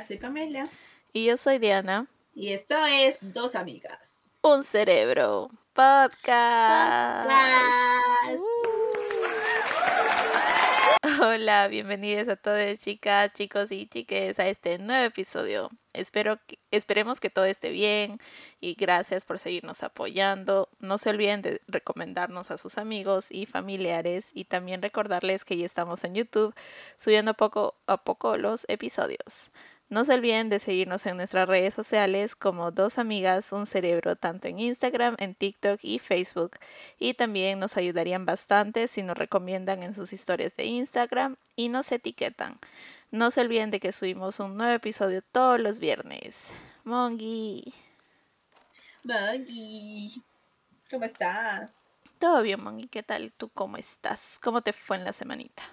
Hola, soy Pamela. Y yo soy Diana. Y esto es Dos Amigas. Un Cerebro Podcast. Podcast. Hola, bienvenidos a todos, chicas, chicos y chiques, a este nuevo episodio. Espero que, esperemos que todo esté bien y gracias por seguirnos apoyando. No se olviden de recomendarnos a sus amigos y familiares y también recordarles que ya estamos en YouTube subiendo poco a poco los episodios. No se olviden de seguirnos en nuestras redes sociales como Dos Amigas, Un Cerebro, tanto en Instagram, en TikTok y Facebook. Y también nos ayudarían bastante si nos recomiendan en sus historias de Instagram y nos etiquetan. No se olviden de que subimos un nuevo episodio todos los viernes. Mongi. Mongi. ¿Cómo estás? Todo bien, Mongi. ¿Qué tal? ¿Tú cómo estás? ¿Cómo te fue en la semanita?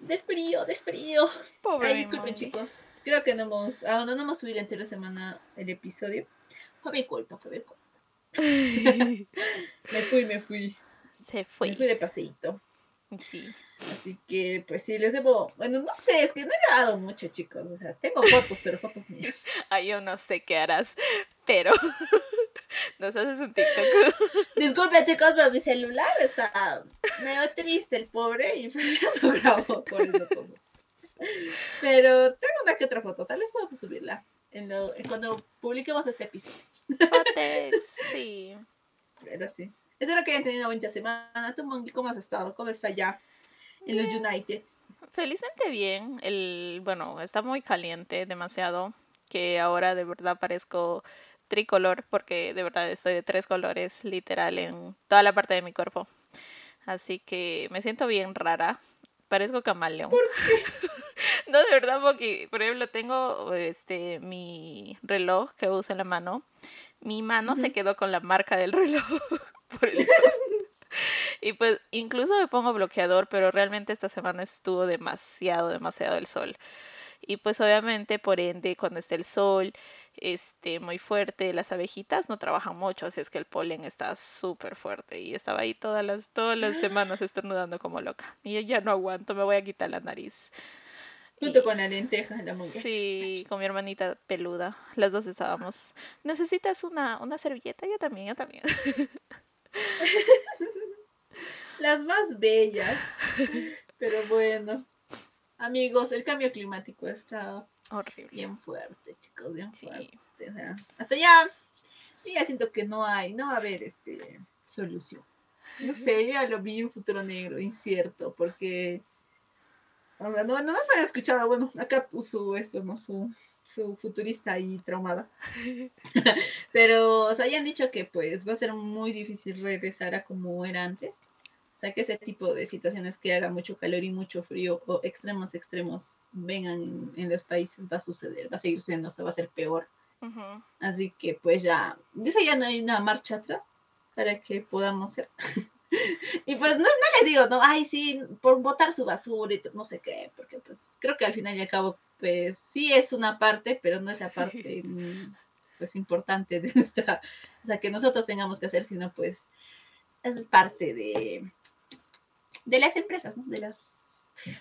De frío, de frío. Pobre Ay, disculpen, chicos. Creo que no hemos, ah, no, no hemos subido la anterior semana el episodio. Fue mi culpa, fue mi culpa. Me fui, me fui. Se Me fue. fui de paseíto. Sí. Así que, pues sí, les debo. Bueno, no sé, es que no he grabado mucho, chicos. O sea, tengo fotos, pero fotos mías. Ay, yo no sé qué harás, pero nos haces un TikTok. Disculpen, chicos, pero mi celular está medio triste, el pobre, y no grabo por eso todo. Pero tengo una que otra foto, tal vez puedo subirla en lo- en cuando publiquemos este episodio. Sí. Pero sí. Espero que hayan tenido una bonita semana. ¿Tú, cómo has estado? ¿Cómo está ya en los United? Felizmente bien. El, bueno, está muy caliente, demasiado, que ahora de verdad parezco tricolor, porque de verdad estoy de tres colores, literal, en toda la parte de mi cuerpo. Así que me siento bien rara. Parezco camaleón. no, de verdad, porque, por ejemplo, tengo este mi reloj que uso en la mano. Mi mano se Ujú. quedó con la marca del reloj por el sol. Y pues incluso me pongo bloqueador, pero realmente esta semana estuvo demasiado, demasiado el sol. Y pues obviamente, por ende, cuando está el sol este, muy fuerte, las abejitas no trabajan mucho, así es que el polen está súper fuerte. Y estaba ahí todas las, todas las semanas estornudando como loca. Y yo ya no aguanto, me voy a quitar la nariz. Junto Y- con la lenteja, la Mongi. Sí, con mi hermanita peluda. Las dos estábamos. ¿Necesitas una, una servilleta? Yo también, yo también. Las más bellas. Pero bueno. Amigos, el cambio climático está Horrible. bien fuerte, chicos, bien Sí. fuerte. o sea, hasta ya, yo ya siento que no hay, no va a haber este solución. No sé, yo ya lo vi un futuro negro, incierto, porque o sea, no, no nos han escuchado, bueno, acá su esto, ¿no? Su, su futurista ahí traumada. Pero, o sea, ya han dicho que pues va a ser muy difícil regresar a como era antes. O sea, que ese tipo de situaciones que haga mucho calor y mucho frío o extremos extremos vengan en, en los países va a suceder, va a seguir sucediendo, o sea, va a ser peor. Ujú. Así que pues ya, dice ya no hay una marcha atrás para que podamos ser. y pues no, no les digo, no, ay, sí, por botar su basura y no sé qué, porque pues creo que al final y al cabo, pues sí es una parte, pero no es la parte pues importante de nuestra, o sea, que nosotros tengamos que hacer, sino pues es parte de, de las empresas, ¿no? De las,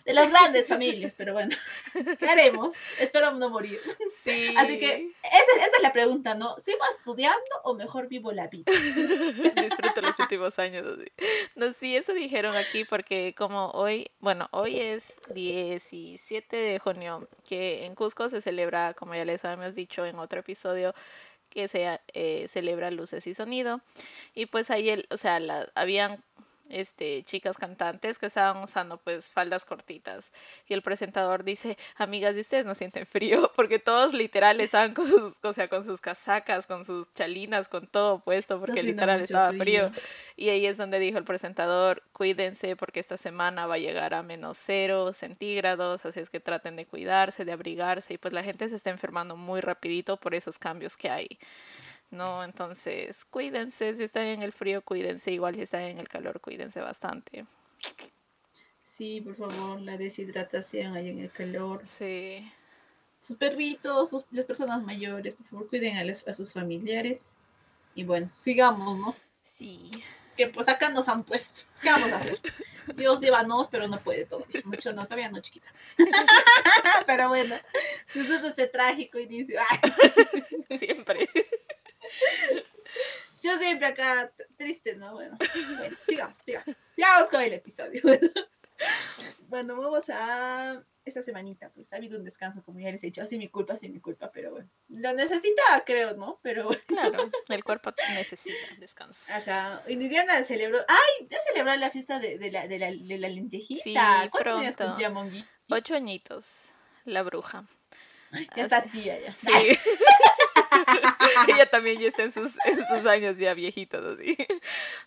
de las grandes familias, pero bueno, ¿qué haremos? Espero no morir. Sí. Así que esa, esa es la pregunta, ¿no? ¿Sigo estudiando o mejor vivo la vida? Disfruto los últimos años. así. No, sí, eso dijeron aquí porque como hoy, bueno, hoy es 17 de junio, que en Cusco se celebra, como ya les habíamos dicho en otro episodio, que se eh, celebra luces y sonido. Y pues ahí, el, o sea, la, habían este, chicas cantantes que estaban usando pues faldas cortitas. Y el presentador dice, amigas, ¿y ustedes no sienten frío? Porque todos literal estaban con sus, o sea, con sus casacas, con sus chalinas, con todo puesto, porque literal estaba frío. Y ahí es donde dijo el presentador, cuídense porque esta semana va a llegar a menos cero centígrados, así es que traten de cuidarse, de abrigarse. Y pues la gente se está enfermando muy rapidito por esos cambios que hay. ¿No? Entonces, cuídense, si están en el frío, cuídense, igual si están en el calor, cuídense bastante. Sí, por favor, la deshidratación ahí en el calor. Sí. Sus perritos, sus, las personas mayores, por favor, cuiden a, las- a sus familiares. Y bueno, sigamos, ¿no? Sí. que pues acá nos han puesto. ¿Qué vamos a hacer? Dios llévanos, pero no puede todo. Mucho no, todavía no, chiquita. pero bueno, nosotros este trágico inicio. Siempre. Yo siempre acá triste, ¿no? Bueno, bueno, sigamos, sigamos. Sigamos con el episodio. Bueno, vamos a esta semanita, pues ha habido un descanso, como ya les he dicho, así mi culpa, sí mi culpa, pero bueno, lo necesitaba, creo, ¿no? Pero Claro, el cuerpo necesita descanso. Acá, y Diana celebró, ¡ay! Ya celebró la fiesta de, de, la, de, la, de la lentejita. Sí, ¿Cuántos años pronto. cumplía Mongi? Ocho añitos, la bruja. Ya está tía, ya. Sí. Ella también ya está en sus, en sus años ya viejitos, así.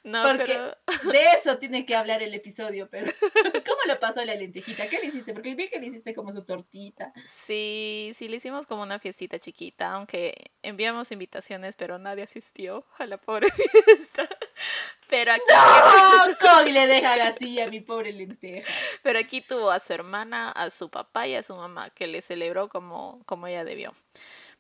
No, Porque pero de eso tiene que hablar el episodio, pero ¿cómo lo pasó la lentejita? ¿Qué le hiciste? Porque vi que le hiciste como su tortita. sí, sí le hicimos como una fiestita chiquita, aunque enviamos invitaciones, pero nadie asistió a la pobre fiesta. Pero aquí, ¡No! ¿Cómo le dejan así a mi pobre lenteja? pero aquí tuvo a su hermana, a su papá y a su mamá, que le celebró como, como ella debió.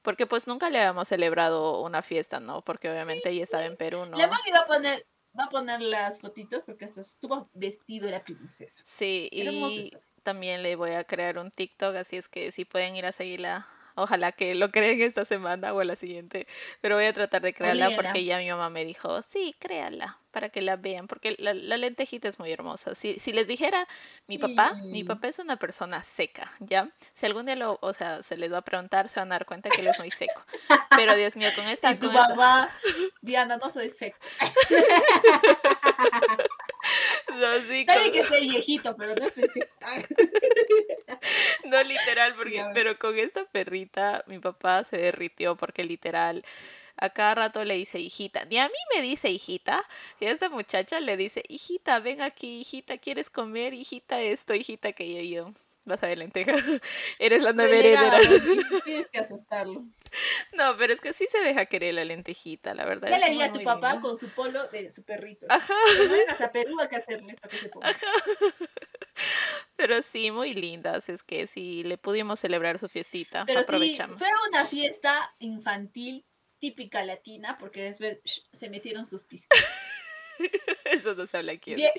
Porque pues nunca le habíamos celebrado una fiesta, ¿no? Porque obviamente ella estaba en Perú, ¿no? La Mongi va a poner, va a poner las fotitos porque hasta estuvo vestido de la princesa. Sí, y también le voy a crear un TikTok, así es que si pueden ir a seguirla, ojalá que lo creen esta semana o la siguiente, pero voy a tratar de crearla porque ya mi mamá me dijo, sí, créala, para que la vean, porque la, la lentejita es muy hermosa. Si, si les dijera, mi papá, mi papá es una persona seca, ¿ya? Si algún día lo, o sea, se les va a preguntar, se van a dar cuenta que él es muy seco. Pero Dios mío, con esta... Y tu con esta- mamá, Diana, no soy seco. Con- que esté viejito, pero no estoy. No literal, porque, pero con esta perrita mi papá se derritió porque literal a cada rato le dice hijita. Ni a mí me dice hijita, y a esta muchacha le dice hijita, ven aquí, hijita, ¿quieres comer? Hijita esto, hijita que yo, yo. Vas a ver lenteja, eres la nueva heredera. Tienes que aceptarlo. No, pero es que sí se deja querer la lentejita, la verdad. Ya es le vi a tu papá con su polo de su perrito. Ajá, vengas a Perú hay que hacerle para que se ponga. ajá. Pero sí, muy lindas, es que sí le pudimos celebrar su fiestita, Pero sí, aprovechamos. fue una fiesta infantil típica latina porque después se metieron sus piscos. Eso no se habla aquí. Bien,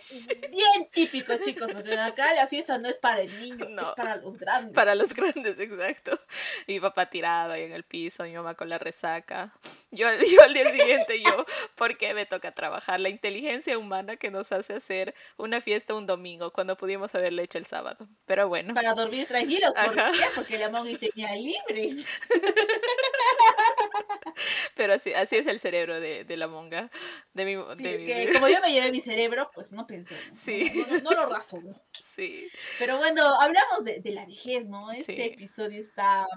bien típico, chicos, porque acá la fiesta no es para el niño, No. es para los grandes. Para los grandes, exacto. Mi papá tirado ahí en el piso, mi mamá con la resaca. Yo, yo al día siguiente, yo, ¿por qué me toca trabajar? La inteligencia humana que nos hace hacer una fiesta un domingo cuando pudimos haberle hecho el sábado. Pero bueno, Para dormir tranquilos, ¿por Ajá. qué? Porque la Mongi tenía libre. pero así, así es el cerebro de, de la monga. De mi, Sí, de mi- como yo me llevé mi cerebro, pues no pensé. ¿no? Sí. No, no- no lo razonó. sí. Pero bueno, hablamos de, de la vejez, ¿no? Este Sí. episodio está.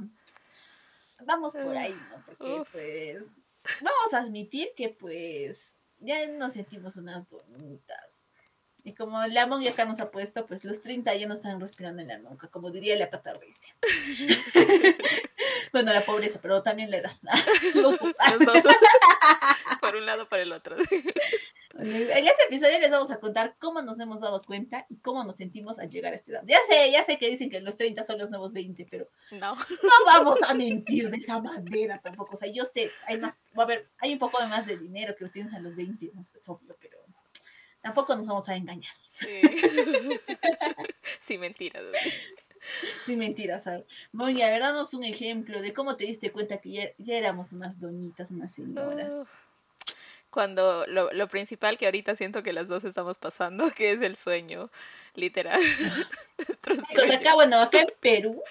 Vamos por ahí, ¿no? Porque, Uf. pues. Vamos a admitir que, pues. Ya nos sentimos unas donitas. Y como la monja acá nos ha puesto, pues los 30 ya no están respirando en la nuca, como diría la patarricia. bueno, la pobreza, pero también la edad. Los dos. Los dos. por un lado, por el otro. En este episodio les vamos a contar cómo nos hemos dado cuenta y cómo nos sentimos al llegar a esta edad. Ya sé, ya sé que dicen que los 30 son los nuevos 20, pero No. no vamos a mentir de esa manera tampoco. O sea, yo sé, hay más, va a haber, hay un poco de más de dinero que obtienes a los 20, no sé, es obvio, pero tampoco nos vamos a engañar. Sí. sí, mentiras. Sin mentiras, ¿sabes? Moña, ¿verdad? Danos un ejemplo de cómo te diste cuenta que ya, ya éramos unas donitas, unas señoras. Uf. Cuando lo, lo principal que ahorita siento que las dos estamos pasando, que es el sueño, literal. Nuestro Chicos, sueño. acá, bueno, acá en Perú,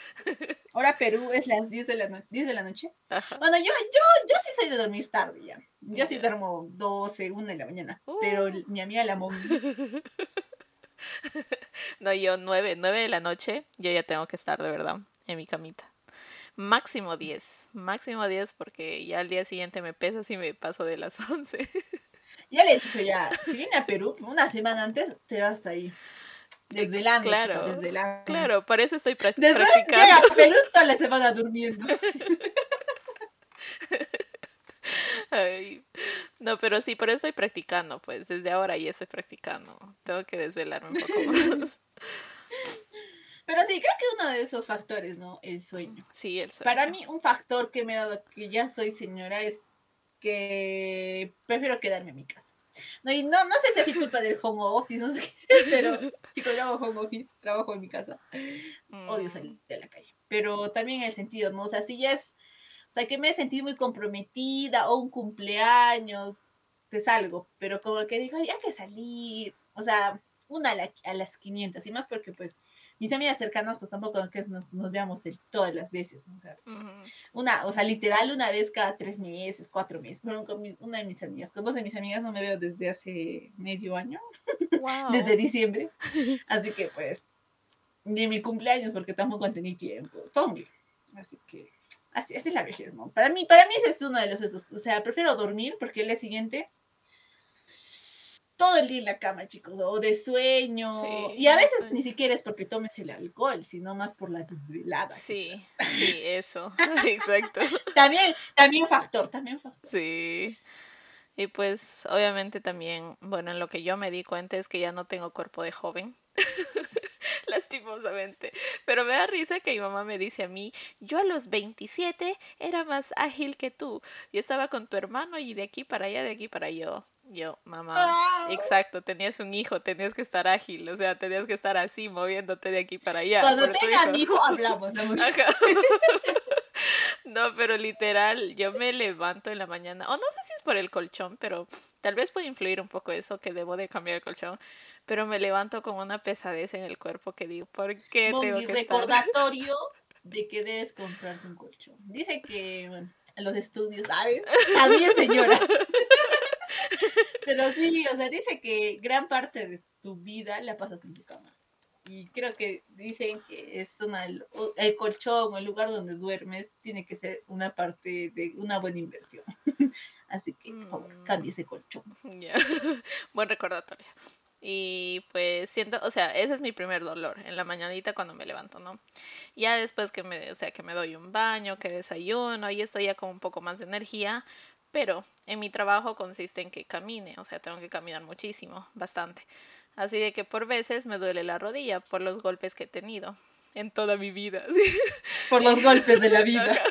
ahora Perú es las 10 de la, no- 10 de la noche. Ajá. Bueno, yo, yo, yo sí soy de dormir tarde ya. Yo sí Ya. duermo 12, 1 de la mañana. Uh. Pero mi amiga la Mongi, No, yo nueve, nueve de la noche, yo ya tengo que estar de verdad en mi camita. Máximo 10, máximo 10 porque ya al día siguiente me pesa si me paso de las 11. ya le he dicho ya, si viene a Perú, una semana antes te vas hasta ahí. Desvelando, Claro, chica, desvelando. Claro, para eso estoy pra- Después llega practicando. Perú toda la semana durmiendo. Ay, No, pero sí, por eso estoy practicando, pues desde ahora ya estoy practicando. Tengo que desvelarme un poco más. Pero sí, creo que uno de esos factores, ¿no? El sueño. Sí, el sueño. Para mí, un factor que me ha dado que ya soy señora es que prefiero quedarme en mi casa. No, y no, no sé si es culpa del home office, no sé qué, pero chicos, yo hago home office, trabajo en mi casa. Odio salir Mm, de la calle. Pero también en el sentido, ¿no? O sea, si ya es, sea, que me he sentido muy comprometida o un cumpleaños, te salgo, pero como que digo, "Ay, hay que salir, o sea, una a, la- a las 500 y más porque pues mis amigas cercanas pues tampoco que nos, nos veamos el- todas las veces, ¿no? o sea, ujú. una, o sea, literal una vez cada tres meses, cuatro meses, pero con mi- una de mis amigas, con dos de mis amigas no me veo desde hace medio año, Wow. desde diciembre, así que pues, ni mi cumpleaños porque tampoco tenía tiempo, bien. así que, así, así es la vejez, ¿no? Para mí, para mí ese es uno de los, esos, o sea, prefiero dormir porque el día siguiente todo el día en la cama, chicos, o de sueño. Sí, y a veces sí. ni siquiera es porque tomes el alcohol, sino más por la desvelada. Sí, sí, eso. Exacto. También, también factor, también factor. Sí. Y pues obviamente también, bueno, en lo que yo me di cuenta es que ya no tengo cuerpo de joven. Lastimosamente. Pero me da risa que mi mamá me dice a mí, yo a los 27 era más ágil que tú. Yo estaba con tu hermano y de aquí para allá, de aquí para yo. Yo, mamá, Ah. exacto, tenías un hijo, tenías que estar ágil, o sea, tenías que estar así, moviéndote de aquí para allá. Cuando por tu tenga hijo". hijo, hablamos. ¿no? No, pero literal, yo me levanto en la mañana, o no sé si es por el colchón, pero tal vez puede influir un poco eso, que debo de cambiar el colchón, pero me levanto con una pesadez en el cuerpo que digo, ¿por qué Con tengo mi que estar? recordatorio de que debes comprarte un colchón. Dice que, bueno, en los estudios, ¿sabes? También, señora. Pero sí, o sea, dice que gran parte de tu vida la pasas en tu cama. Y creo que dicen que es una, el colchón el lugar donde duermes tiene que ser una parte de una buena inversión. Así que, por favor, Mm. cambie ese colchón. Ya. Buen recordatorio. Y pues siento, o sea, ese es mi primer dolor en la mañanita cuando me levanto, ¿no? Ya después que me, o sea, que me doy un baño, que desayuno y estoy ya con un poco más de energía, pero en mi trabajo consiste en que camine, o sea, tengo que caminar muchísimo, bastante. Así de que por veces me duele la rodilla por los golpes que he tenido en toda mi vida. Por los golpes de la vida.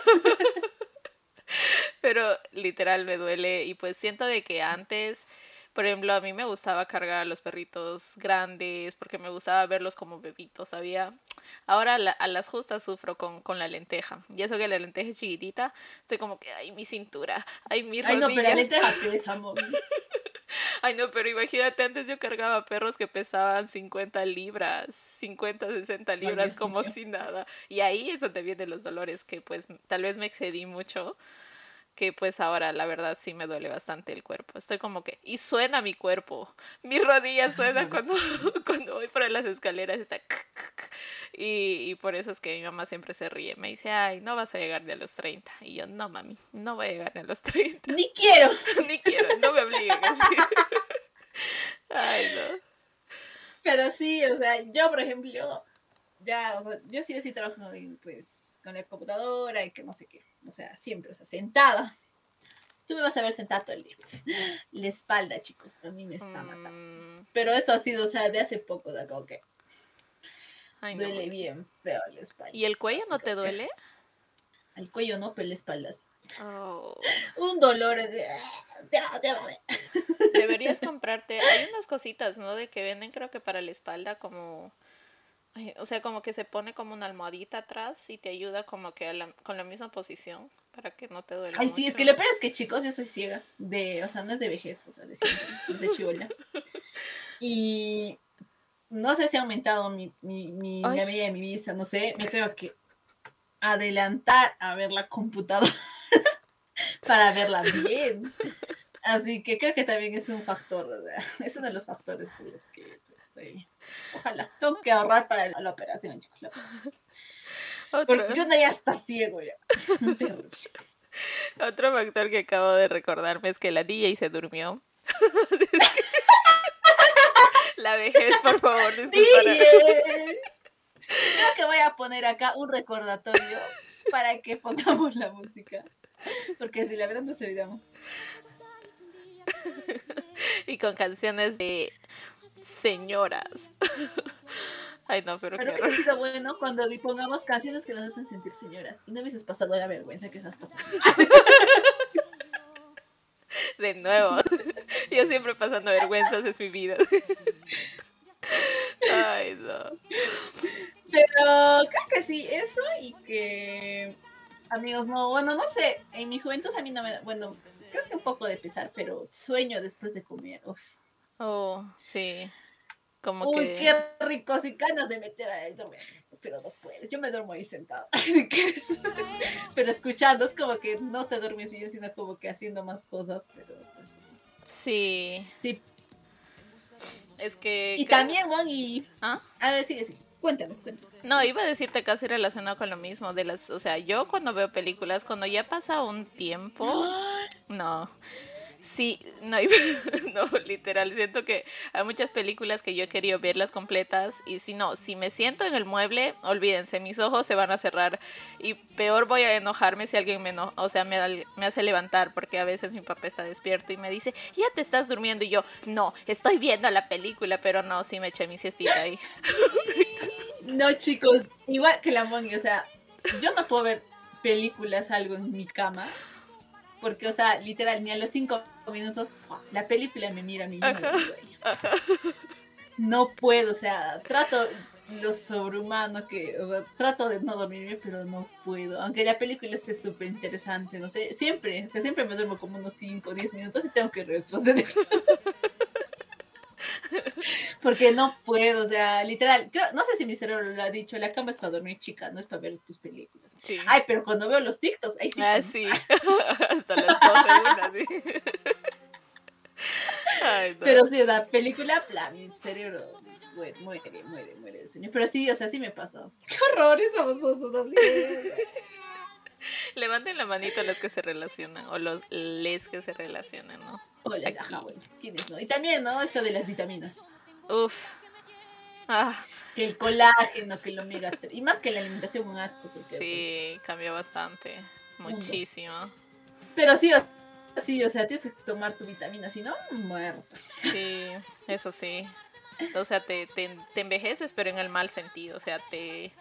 Pero literal me duele y pues siento de que antes, por ejemplo, a mí me gustaba cargar a los perritos grandes porque me gustaba verlos como bebitos, ¿sabía? Ahora la- a las justas sufro con, con la lenteja. Y eso que la lenteja es chiquitita, estoy como que, ay, mi cintura, ay, mi Ay, rodilla. no, pero la lenteja pesa, amor. Ay, no, pero imagínate, antes yo cargaba perros que pesaban 50 libras, 50, 60 libras, Dios como mío. si nada. Y ahí es donde vienen los dolores, que pues tal vez me excedí mucho, que pues ahora la verdad sí me duele bastante el cuerpo. Estoy como que, y suena mi cuerpo, mi rodilla suena cuando, cuando voy por las escaleras, está... Y, y por eso es que mi mamá siempre se ríe. Me dice, ay, no vas a llegar ni a los 30. Y yo, no, mami, no voy a llegar ni a los 30. Ni quiero. Ni quiero, no me obliguen. Ay, no. Pero sí, o sea, yo, por ejemplo, ya, o sea, yo sí o sí trabajo en, pues, con la computadora y que no sé qué. O sea, siempre, o sea, sentada. Tú me vas a ver sentada todo el día. La espalda, chicos, a mí me está matando. Mm, Pero eso ha sido, o sea, de hace poco, de como que ay, no. duele bien feo la espalda. ¿Y el cuello no te duele? Al cuello no, pero la espalda sí. Oh, Un dolor de... Deberías comprarte. Hay unas cositas, ¿no? De que venden, creo que para la espalda, como. o sea, como que se pone como una almohadita atrás y te ayuda como que a la- con la misma posición para que no te duele. Ay, sí, es que lo peor es que, chicos, yo soy ciega. De, o sea, no es de vejez, o sea, de siempre, desde chivola. Y no sé si ha aumentado mi, mi, mi, Ay. la medida de mi vista, no sé, me tengo que adelantar a ver la computadora para verla bien. Así que creo que también es un factor, o sea, es uno de los factores por los que pues, estoy... Ojalá, tengo que ahorrar para la, operación, chicos. la operación. Porque uno ya está ciego ya. Terrible. otro factor que acabo de recordarme es que la DJ se durmió. La vejez, por favor, disculpa. DJ. Creo que voy a poner acá un recordatorio para que pongamos la música. Porque si la verdad no se olvidamos. Y con canciones de señoras. Ay, no, pero, Pero hubiese sido bueno cuando pongamos canciones que nos hacen sentir señoras. Y no hubieses pasado la vergüenza que estás pasando. De nuevo. Yo siempre pasando vergüenzas en mi vida. Ay, no. Pero creo que sí, eso y que amigos, no, bueno, no sé, en mi juventud a mí no me, bueno, creo que un poco de pesar, pero sueño después de comer, uf. Oh, sí. Como Uy, que... qué rico, y ganas de meter a él dormir, pero no puedes, yo me duermo ahí sentado. pero escuchando, es como que no te duermes bien, sino como que haciendo más cosas, pero pues, Sí, sí. es que... Y también, Juan, y... ¿Ah? A ver, sigue, sí. Cuéntanos, cuéntanos. No, iba a decirte casi relacionado con lo mismo de las, o sea, yo cuando veo películas, cuando ya pasa un tiempo, no. Sí, no, no, literal, siento que hay muchas películas que yo he querido verlas completas y si no, si me siento en el mueble, olvídense, mis ojos se van a cerrar y peor voy a enojarme si alguien me eno- o sea, me, me hace levantar porque a veces mi papá está despierto y me dice, ya te estás durmiendo y yo, no, estoy viendo la película, pero no, sí me eché mi siestita ahí. No, chicos, igual que la Mongi, o sea, yo no puedo ver películas, algo en mi cama, porque, o sea, literal, ni a los cinco minutos, la película me mira a mí. Ajá. No puedo, o sea, trato lo sobrehumano que, o sea, trato de no dormirme, pero no puedo. Aunque la película esté súper interesante, no sé, siempre, o sea, siempre me duermo como unos 5 o 10 minutos y tengo que retroceder. Porque no puedo, o sea, literal, creo, no sé si mi cerebro lo ha dicho, la cama es para dormir chica, no es para ver tus películas. Sí. Ay, pero cuando veo los TikToks, ahí sí. Ah, como- sí. Hasta las 12 una, sí. Ay, no. Pero sí, o sea, película, plan, mi cerebro muere, muere, muere, muere de sueño. Pero sí, o sea, sí me pasa. ¡Qué horror! Estamos todos unos Levanten la manito los que se relacionan o los les que se relacionan, ¿no? Hola, Aquí. ajá, bueno, ¿quiénes no? Y también, ¿no? Esto de las vitaminas. Uf. Ah, Que el colágeno, que el omega 3. Y más que la alimentación, un asco. Porque, sí, cambió bastante. Muchísimo. pues, pero sí, o, sí, o sea, tienes que tomar tu vitamina, si no, muerta. Sí, eso sí. O sea, te, te, te envejeces, pero en el mal sentido. O sea, te,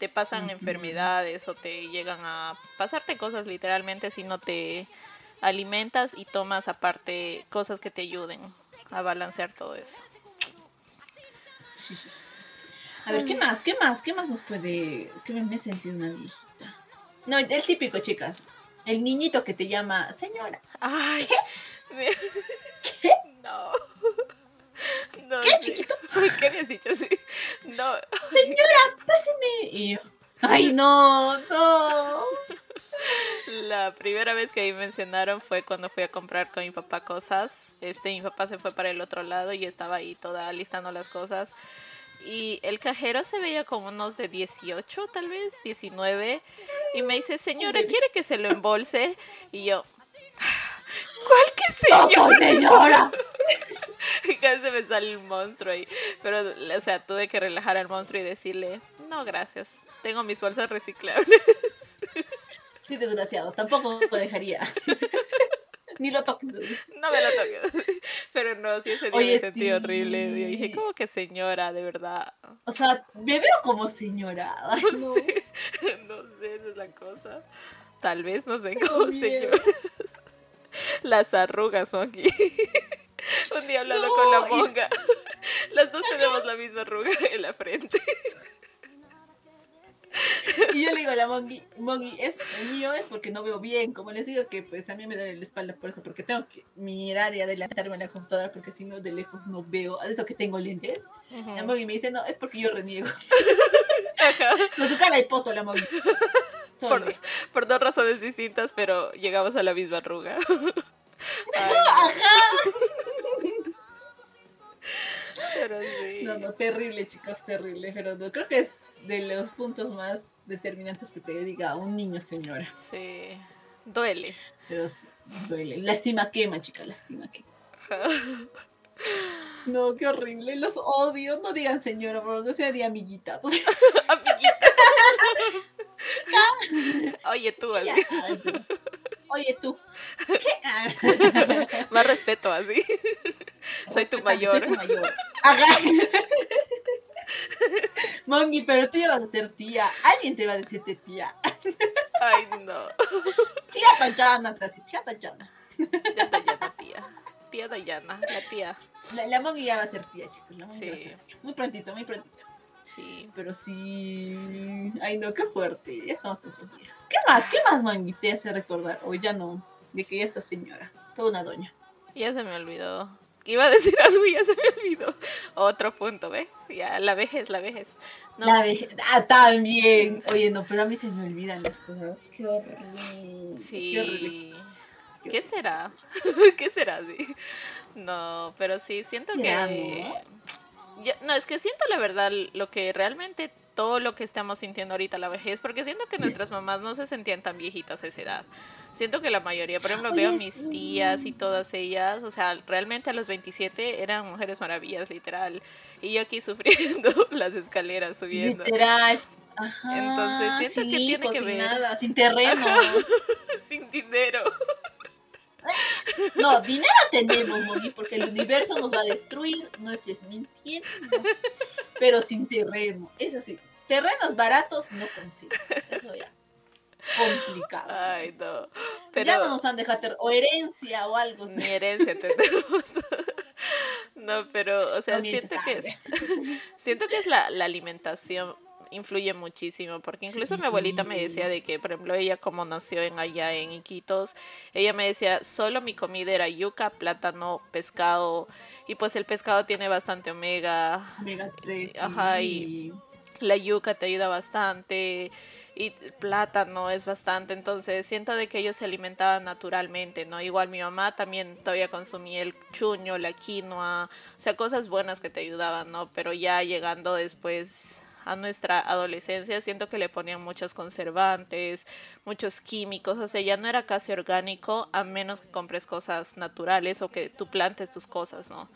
te pasan enfermedades o te llegan a pasarte cosas literalmente si no te alimentas y tomas aparte cosas que te ayuden a balancear todo eso. A ver, ¿qué más? ¿Qué más? ¿Qué más nos puede...? Que me, he sentido una viejita. No, el típico, chicas. El niñito que te llama, señora. Ay, ¿Qué? No. No, ¿Qué, chiquito? ¿Por qué me has dicho así? No. Páseme. Y yo, ay, no, no. La primera vez que me mencionaron fue cuando fui a comprar con mi papá cosas. Este, mi papá se fue para el otro lado y estaba ahí toda listando las cosas. Y el cajero se veía como unos de 18, tal vez, 19. Y me dice, señora, ¿quiere que se lo embolse? Y yo, ¿cuál que No señor? soy señora. Y casi se me sale el monstruo ahí. Pero, o sea, tuve que relajar al monstruo y decirle, no, gracias. Tengo mis bolsas reciclables. Sí, desgraciado. Tampoco lo dejaría. Ni lo toques. No me lo toques. Pero no, sí, ese día Oye, me sentí sí. horrible. Yo dije, ¿cómo que señora? De verdad. O sea, me veo como señora. Ay, no. Sí. No sé, esa es la cosa. Tal vez nos ven como señora. Las arrugas son aquí. Un día hablando No, con la y- monga. Las dos tenemos la misma arruga en la frente. Y yo le digo a la Mongi, Mongi, es el mío es porque no veo bien. Como les digo que pues a mí me duele la espalda por eso, porque tengo que mirar y adelantarme en la computadora, porque si no de lejos no veo. Eso que tengo lentes. La Mongi me dice, no, es porque yo reniego. Ajá. No, su cara de poto la Mongi. Por, por dos razones distintas, pero llegamos a la misma arruga. Ay, no. Pero sí. No, no, terrible, chicos, terrible. Pero no, creo que es de los puntos más determinantes que te diga un niño señora. Sí. Duele. Pero sí, duele. Lastima quema, chica, lastima quema. No, qué horrible. Los odio. No digan señora, por no sea de amiguita. Amiguita. Oye, tú, así. Oye, tú. ¿Qué? Más respeto, así. Soy tu mayor. Soy tu mayor. Mongi, pero tú ya vas a ser tía. Alguien te va a decirte tía. Ay, no. Tía Tayana, te hace tía está, ya está, tía. tía Dayana, la tía. La, la Mongi ya va a ser tía, chicos. La Sí. va a ser tía. Muy prontito, muy prontito. Sí. Pero sí. Ay, no, qué fuerte. Ya estamos estas viejas. ¿Qué más? ¿Qué más, Mongi, te hace recordar? O ya no. De que ya esta señora. Toda una doña. Ya se me olvidó. Iba a decir algo y ya se me olvidó. Otro punto, ¿ve? Ya, la vejez, la vejez. No, La vejez. Ah, también. Oye, no, pero a mí se me olvidan las cosas. Qué horrible. sí. Qué horrible. ¿Qué será? ¿Qué será? Sí. No, pero sí, siento ¿Será, que... Yo- no, es que siento la verdad lo que realmente todo lo que estamos sintiendo ahorita la vejez, porque siento que nuestras mamás no se sentían tan viejitas a esa edad. Siento que la mayoría, por ejemplo, Oye, veo a mis tías y todas ellas, o sea, realmente a los 27 eran mujeres maravillas, literal. Y yo aquí sufriendo las escaleras, subiendo. Literal. Ajá, Entonces, siento sin que tiene hijos, que sin ver. nada, sin terreno. Sin dinero. No, dinero tenemos, Moni, porque el universo nos va a destruir, no estés mintiendo. Pero sin terreno, eso sí, terrenos baratos no consigo. Eso ya. Complicado. Ay, no. Pero... Ya no nos han dejado ter- o herencia o algo. ni herencia tenemos. no, pero, o sea, No siento que es, siento que es la, la alimentación influye muchísimo, porque incluso mi abuelita me decía de que, por ejemplo, ella como nació en allá en Iquitos, ella me decía, solo mi comida era yuca, plátano, pescado, y pues el pescado tiene bastante omega, Omega 3. Ajá, y- la yuca te ayuda bastante y el plátano es bastante, entonces siento de que ellos se alimentaban naturalmente, ¿no? Igual mi mamá también todavía consumía el chuño, la quinoa, o sea, cosas buenas que te ayudaban, ¿no? Pero ya llegando después a nuestra adolescencia, siento que le ponían muchos conservantes, muchos químicos, o sea, ya no era casi orgánico a menos que compres cosas naturales o que tú plantes tus cosas, ¿no?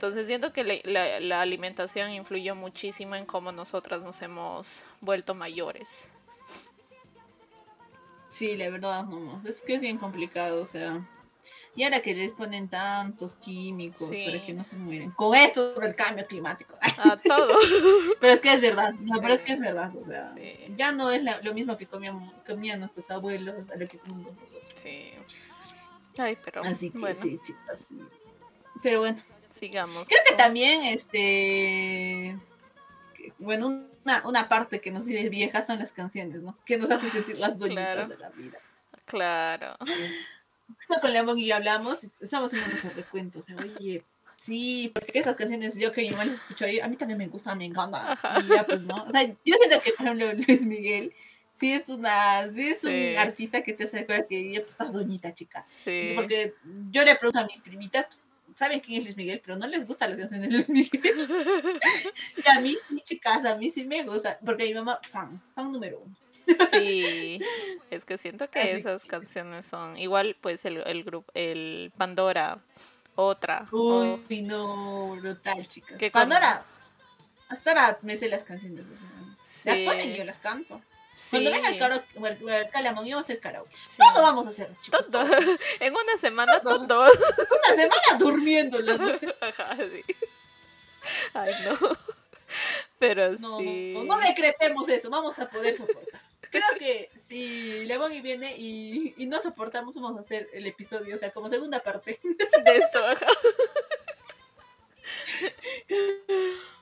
Entonces siento que le- la, la alimentación influyó muchísimo en cómo nosotras nos hemos vuelto mayores. Sí, la verdad, no. Es que es bien complicado, o sea. Y ahora que les ponen tantos químicos Sí. para que no se mueren. Con esto del cambio climático. A todo. Pero es que es verdad, no, Sí. pero es que es verdad, o sea, Sí. ya no es la- lo mismo que comíamos, comían nuestros abuelos a lo que comemos nosotros. Sí. Ay, pero Así que bueno, sí, chicas. Pero bueno, sigamos. creo que también, este, bueno, una, una parte que nos sirve vieja son las canciones, ¿no? Que nos hace sentir las doñitas Claro. de la vida. Claro. Con Lemon y yo hablamos, estamos haciendo nuestro recuento, o sea, oye, sí, porque esas canciones yo que igual las escucho a mí también me gustan, me encantan, y ya pues, ¿no? O sea, yo siento que, por ejemplo, Luis Miguel, sí es una, sí es Sí. un artista que te hace que ya pues estás doñita, chica, Sí. porque yo le pregunto a mis primitas, pues, saben quién es Luis Miguel, pero no les gustan las canciones de Luis Miguel. y a mí sí, chicas, a mí sí me gusta, porque mi mamá, fan, fan número uno. Sí, es que siento que Así esas canciones son igual, pues el, el grupo, el Pandora, otra. o- Uy, no, brutal, chicas. ¿Qué Cuando con- ahora, hasta ahora me sé las canciones, o sea, las sí, ponen y yo las canto. Sí, Cuando venga el karaoke, el, el Calamón, y vamos a hacer karaoke. sí. Todo vamos a hacer, chicos. Todo. todo. En una semana Todo. todo. Una semana durmiendo las doce. Ajá, sí. Ay, no. Pero No, sí. no, no decretemos eso, vamos a poder soportar. Creo que si Lebón viene y, y no soportamos, vamos a hacer el episodio, o sea, como segunda parte. de esto, ajá.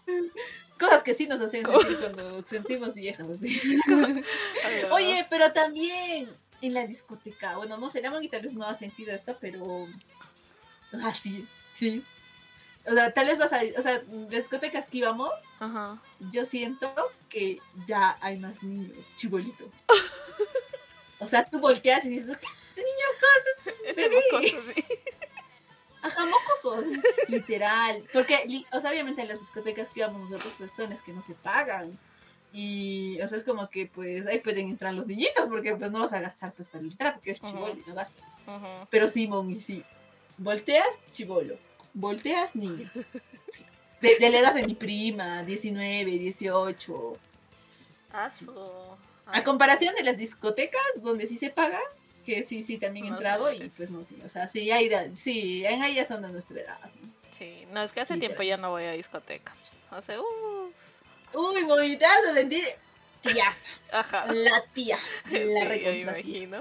Cosas que sí nos hacen sentir cuando sentimos viejas, así. Oye, pero también en la discoteca, bueno, no sé, la y tal vez no ha sentido esto, pero. Ah, sí, sí. O sea, tal vez vas a. O sea, discotecas que íbamos, Ajá. yo siento que ya hay más niños, chibolitos. O sea, tú volteas y dices, ¿qué es este niño? Este Bebé. mocoso, sí. Ajá, mocosos, literal. Porque, o sea, obviamente en las discotecas que íbamos nosotros, son las que no se pagan. Y, o sea, es como que, pues, ahí pueden entrar los niñitos, porque, pues, no vas a gastar, pues, para entrar, porque es Ujú. chibolo y no gastas. Ujú. Pero sí, Mon, y sí. Volteas, chibolo. Volteas, niño. De, de la edad de mi prima, 19, 18. Ah, A comparación de las discotecas, donde sí se paga, que sí, sí, también he entrado, y pues no, sí. O sea, sí, edad- sí, en ellas son de nuestra edad. ¿no? Sí, no, es que hace tiempo ya no voy a discotecas. Hace, uh, Uy, vas a sentir tiaza. ajá. La tía. Sí, La yo recontra tía. imagino.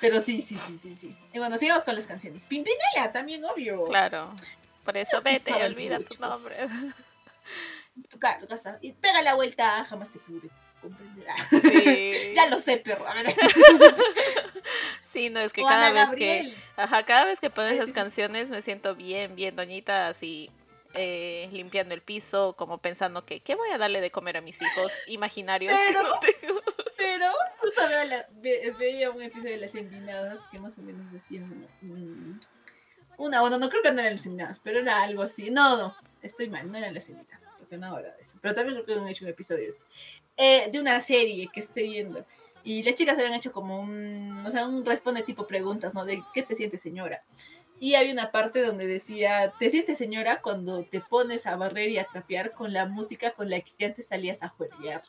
Pero sí, sí, sí, sí, sí. Y bueno, sigamos con las canciones. Pimpinela también, obvio. Claro. Por eso vete y olvida tu chicos. nombre. Claro, casa. Y pega la vuelta, jamás te pude comprender. Sí. ya lo sé, perro. Sí, no, es que O cada Ana vez que, ajá, cada vez que pones esas canciones me siento bien, bien doñita, así eh, limpiando el piso, como pensando que, ¿qué voy a darle de comer a mis hijos imaginarios? Pero- no tengo? Pero justo veo la- ve- veía un episodio de las envinadas que más o menos decían mm, una, bueno, no creo que no eran las envinadas, pero era algo así. No, no, estoy mal, no eran las envinadas, porque no ahora eso. Pero también creo que han hecho un episodio de eso. Eh, de una serie que estoy viendo. Y las chicas habían hecho como un, o sea, un responde tipo preguntas, ¿no? De ¿qué te sientes señora? Y había una parte donde decía, ¿te sientes señora cuando te pones a barrer y a trapear con la música con la que antes salías a jueguear?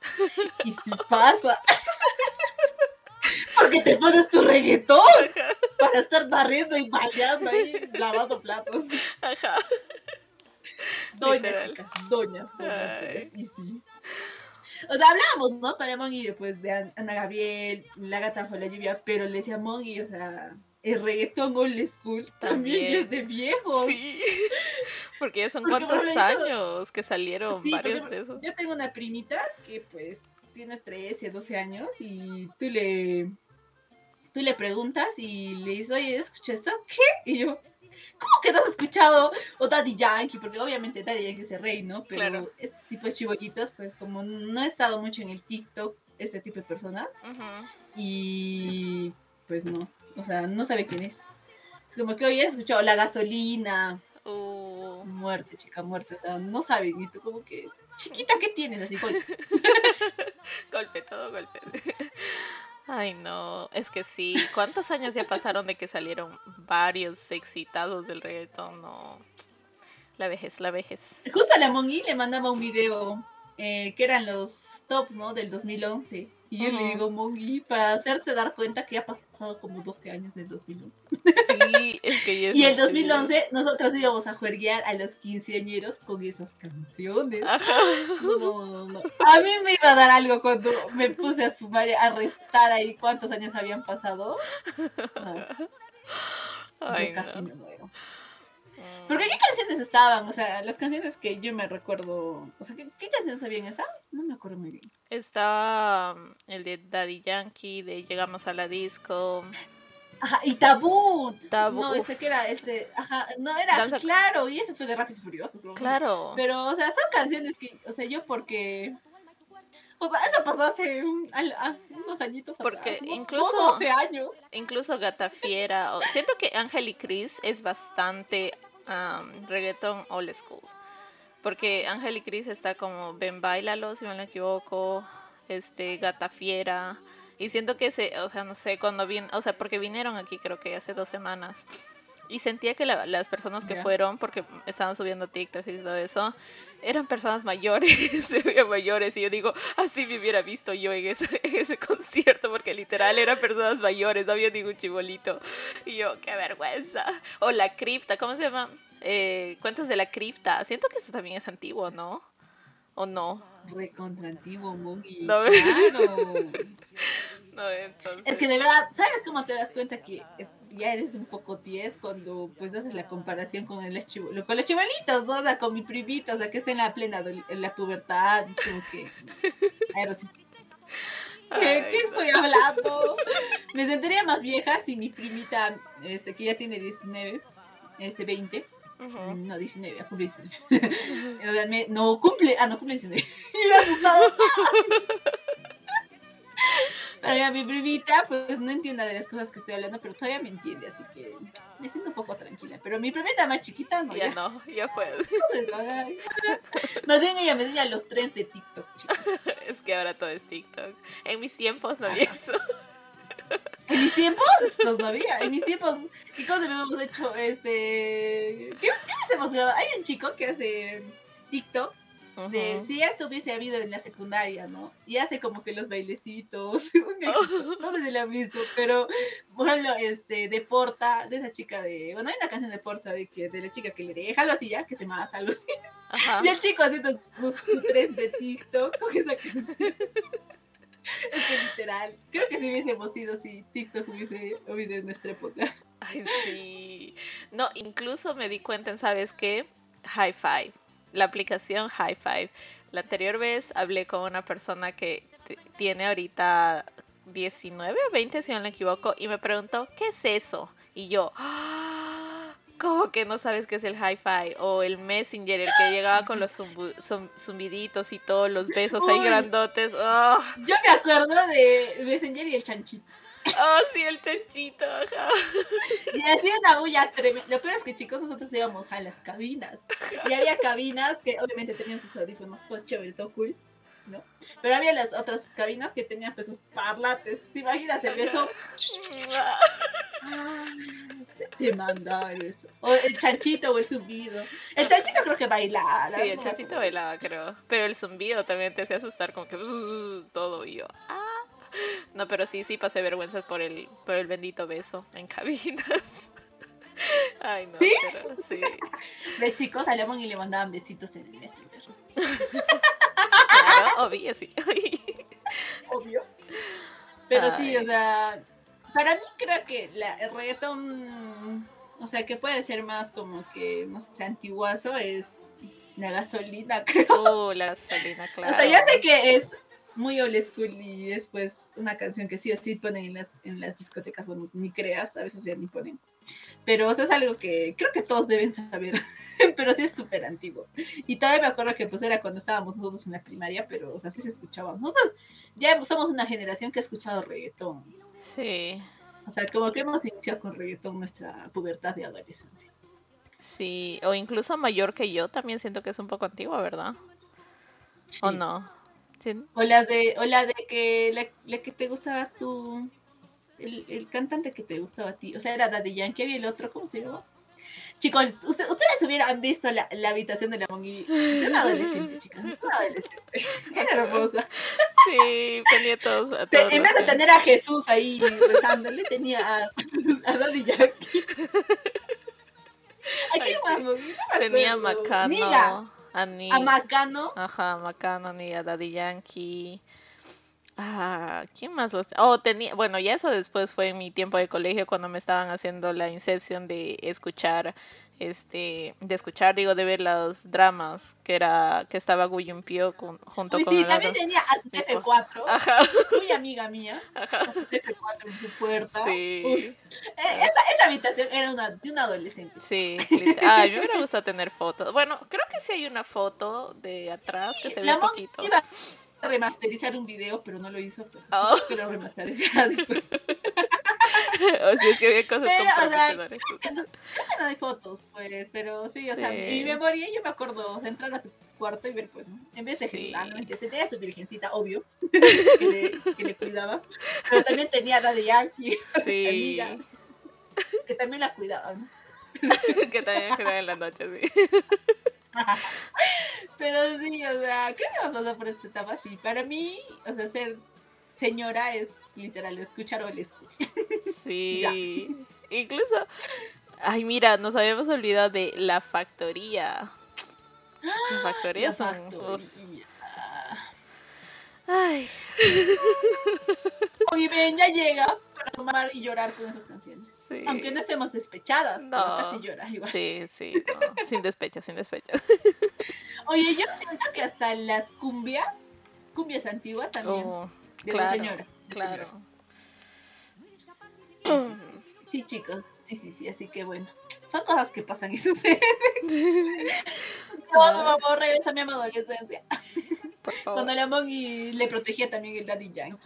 Y si pasa. Porque te pones tu reggaetón para estar barriendo y bailando ahí, lavando platos. Ajá. Doñas, Literal. chicas, doñas, doñas, doñas, Y sí. O sea, hablábamos, ¿no? Con Mongi pues, de An- Ana Gabriel, La Gata Fue la Lluvia, pero le decía Mongi, o sea, el reggaetón old school también, También. es de viejos. Sí. Porque ya son Porque, cuántos años que salieron Sí, varios de esos. Yo tengo una primita que pues tiene 13, 12 años y tú le tú le preguntas y le dices, oye, ¿escuchas esto? ¿Qué? Y yo, ¿cómo que no has escuchado? O Daddy Yankee, porque obviamente Daddy Yankee es el rey, ¿no? Pero Claro. este tipo de chibollitos, pues como no he estado mucho en el TikTok, este tipo de personas, y pues no, o sea, no sabe quién es. Es como que, oye, he escuchado La Gasolina, Uh, muerte, chica, muerte, o sea, no saben, y tú como que, chiquita, ¿qué tienes? Así, "Oye, golpe, todo golpe. Ay, no, es que sí. ¿Cuántos años ya pasaron de que salieron varios excitados del reggaetón? No. La vejez, la vejez. Justo a la Mongi le mandaba un video eh, que eran los tops, ¿no? Del 2011. Y yo le digo, Mongi, para hacerte dar cuenta que ya ha pasado como 12 años del 2011. Sí, es que ya es Y el este- 2011 nosotros íbamos a juerguear a los quinceañeros con esas canciones. Ajá. No, no, no. A mí me iba a dar algo cuando me puse a sumar, a restar ahí cuántos años habían pasado. No, Ay, yo casi me muero. Porque qué canciones estaban, o sea, las canciones que yo me recuerdo, o sea, ¿qué, qué canciones habían esa? No me acuerdo muy bien. Estaba mm, el de Daddy Yankee, de Llegamos a la Disco. Ajá, y Tabú. Tabú, No, este que era, este, ajá, no era, Danza- claro, y ese fue de Rápidos y Furiosos. Claro. Pero, o sea, son canciones que, o sea, yo porque, o sea, eso pasó hace un- a- unos añitos Porque atrás, incluso- como 12 años. Incluso Gata Fiera. o- Siento que Ángel y Chris es bastante am, reggaeton old school. Porque Ángel y Chris está como Ven Bailalo, si no me equivoco. Este, Gata Fiera. Y siento que se, o sea, no sé, cuando vin, o sea, porque vinieron aquí creo que hace dos semanas. Y sentía que la- las personas que fueron, porque estaban subiendo TikTok y todo eso, eran personas mayores, se veían mayores. Y yo digo, así me hubiera visto yo en ese, en ese concierto, porque literal eran personas mayores, no había ningún chibolito. Y yo, qué vergüenza. O la cripta, ¿cómo se llama? Eh, Cuentos de la cripta. Siento que eso también es antiguo, ¿no? ¿O no? Recontra antiguo. No. Claro. No, entonces. Es que de verdad, ¿sabes cómo te das cuenta que ya eres un poco 10 cuando pues haces la comparación con el con los chivalitos, ¿no? O sea, con mi primita, o sea, que está en la plena en la pubertad, es como que ahora sí. ¿Qué, Ay, qué no. estoy hablando? Me sentiría más vieja si mi primita, este, que ya tiene 19, este, 20, Ujú. no, 19, ya cumple 19. O sea, me- no cumple, ah, no cumple 19. Pero ya mi primita, pues no entiende de las cosas que estoy hablando, pero todavía me entiende, así que me siento un poco tranquila. Pero mi primita más chiquita, no, Ya ya. no, ya ay, Más bien ella me enseña los trends de TikTok, chicos. Es que ahora todo es TikTok. En mis tiempos no había eso. En mis tiempos, pues no había. En mis tiempos, ¿y cómo se me hemos hecho? Este. ¿Qué, qué hemos grabado? Hay un chico que hace De si esto hubiese habido en la secundaria, ¿no? Y hace como que los bailecitos. no sé si lo han visto, pero ejemplo, este, de Porta, de esa chica de. Bueno, hay una canción de Porta de que de la chica que le deja algo así ya, que se mata, algo así. Ajá. Y el chico haciendo su, su tren de TikTok con esa canción. Es que literal. Creo que si hubiésemos sido si TikTok hubiese habido en nuestra época. Ay, sí. No, incluso me di cuenta en, ¿sabes qué? High Five. La aplicación High Five. La anterior vez hablé con una persona que tiene ahorita 19 o 20, si no me equivoco, y me preguntó, ¿qué es eso? Y yo, "Ah, ¿cómo que no sabes qué es el Hi-Fi? O el Messenger, el que llegaba con los zum- zumbiditos y todos los besos ahí grandotes. ¡Oh! Yo me acuerdo de Messenger y el chanchito. ¡Oh, sí, el chanchito! ajá. Y hacía una bulla tremenda. Lo peor es que, chicos, nosotros íbamos a las cabinas. Y había cabinas que obviamente tenían sus audífonos, todo chévere, todo cool. ¿no? Pero había las otras cabinas que tenían pues sus parlantes. ¿Te imaginas el beso? Te manda el beso. O el chanchito o el zumbido. El chanchito creo que bailaba. Sí, el chanchito bailaba, creo. Pero el zumbido también te hacía asustar, como que todo y yo. ¡Ah! No, pero sí, sí pasé vergüenzas por el, por el bendito beso en cabinas. Ay, no, ¿Sí? pero sí. De chicos a Lemon y le mandaban besitos en el Messenger. Claro, obvio, sí. Obvio. Pero sí, o sea, para mí creo que la, el reggaetón, o sea, que puede ser más como que, no sé, antiguazo, es la gasolina, creo. Uh, la gasolina, claro. O sea, ya sé que es muy old school y después una canción que sí o sí ponen en las, en las discotecas, bueno, ni creas, a veces ya ni ponen. Pero o sea, es algo que creo que todos deben saber, pero sí es súper antiguo. Y todavía me acuerdo que pues era cuando estábamos nosotros en la primaria, pero o sea, sí se escuchaba. Nosotros ya somos una generación que ha escuchado reggaetón. Sí, O sea, como que hemos iniciado con reggaetón nuestra pubertad de adolescencia. sí. O incluso mayor que yo, también siento que es un poco antigua, ¿verdad? ¿O Sí. no? Sí. O las de, o la de que la, la que te gustaba tú, el, el cantante que te gustaba a ti, o sea, era Daddy Yankee, había el otro, ¿cómo se llama? Chicos, usted- ustedes hubieran visto la, la habitación de la Mongi. Era una adolescente, chicas, una adolescente. Era hermosa. Sí, tenía todos. a Te- todos en los vez de tener a Jesús ahí rezándole, tenía a, a Daddy Yankee. ¿A quién más, Tenía. Macano. Niga, A a Macano. Ajá, Macano, ni a Daddy Yankee. Ah, ¿quién más los? Oh, tenía, bueno, ya eso después fue en mi tiempo de colegio cuando me estaban haciendo la inception de escuchar, este, de escuchar, digo, de ver los dramas, que era, que estaba Guyumpio con, junto Uy, con sí, también tenía a su tipos. F4, Ajá, muy amiga mía. A su F4 en su puerta. Sí, Eh, Esa, esa habitación era una, de un adolescente. sí. Ay, me hubiera gustado tener fotos. Bueno, creo que sí hay una foto de atrás que se ve un poquito. iba remasterizar un video, pero no lo hizo. Pero Oh. que lo después. o si es que había cosas Pero, o sea, no hay fotos, pues, pero sí, o sea, Sí. mi memoria yo me acuerdo o sea, entrar a tu cuarto y ver, pues, ¿no? en vez de Sí. Jesús, ah, no, mentira, tenía su virgencita, obvio, que le, que le cuidaba, pero también tenía la de Yankee, Sí. amiga, que también la cuidaba, ¿no? que también queda en la noche, sí. Pero sí, o sea, creo que nos pasó por esta etapa así. Para mí, o sea, ser señora es literal escuchar o el escuchar. Sí. Incluso. Ay, mira, nos habíamos olvidado de la factoría. La factoría La son. factoría. Ay, ven, ya llega para tomar y llorar con esas canciones. Sí. Aunque no estemos despechadas, pero No. casi llora igual. Sí, sí, no, Sin despecho, sin despecho. Oye, yo siento que hasta las cumbias, cumbias antiguas también, Oh, de claro, la señora. de claro. señora. Sí, chicos, sí, sí, sí, así que bueno, son cosas que pasan y suceden. No, no, por regresa a mi adolescencia. Cuando la Mongi le protegía también el Daddy Yankee.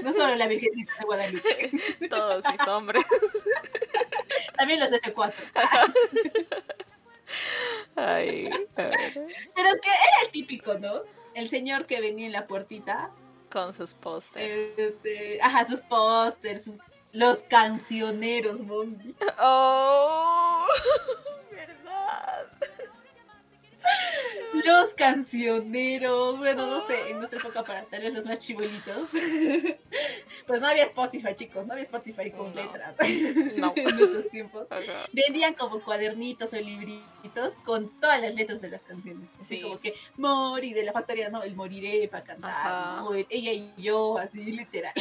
No solo la Virgencita de Guadalupe, Todos mis hombres. también los F4. Ay. Pero es que era el típico, ¿no? El señor que venía en la puertita, Con sus pósters. este, ajá, sus pósters, sus- los cancioneros, Mongi. Oh, verdad. Los cancioneros, bueno, no sé, en nuestra época para tal vez los más chibolitos. Pues no había Spotify, chicos, no había Spotify con No. letras No. en nuestros tiempos. Ajá. Vendían como cuadernitos o libritos con todas las letras de las canciones. Así Sí. como que Mori de la factoría, no, el moriré para cantar. ¿no? El ella y yo, así literal.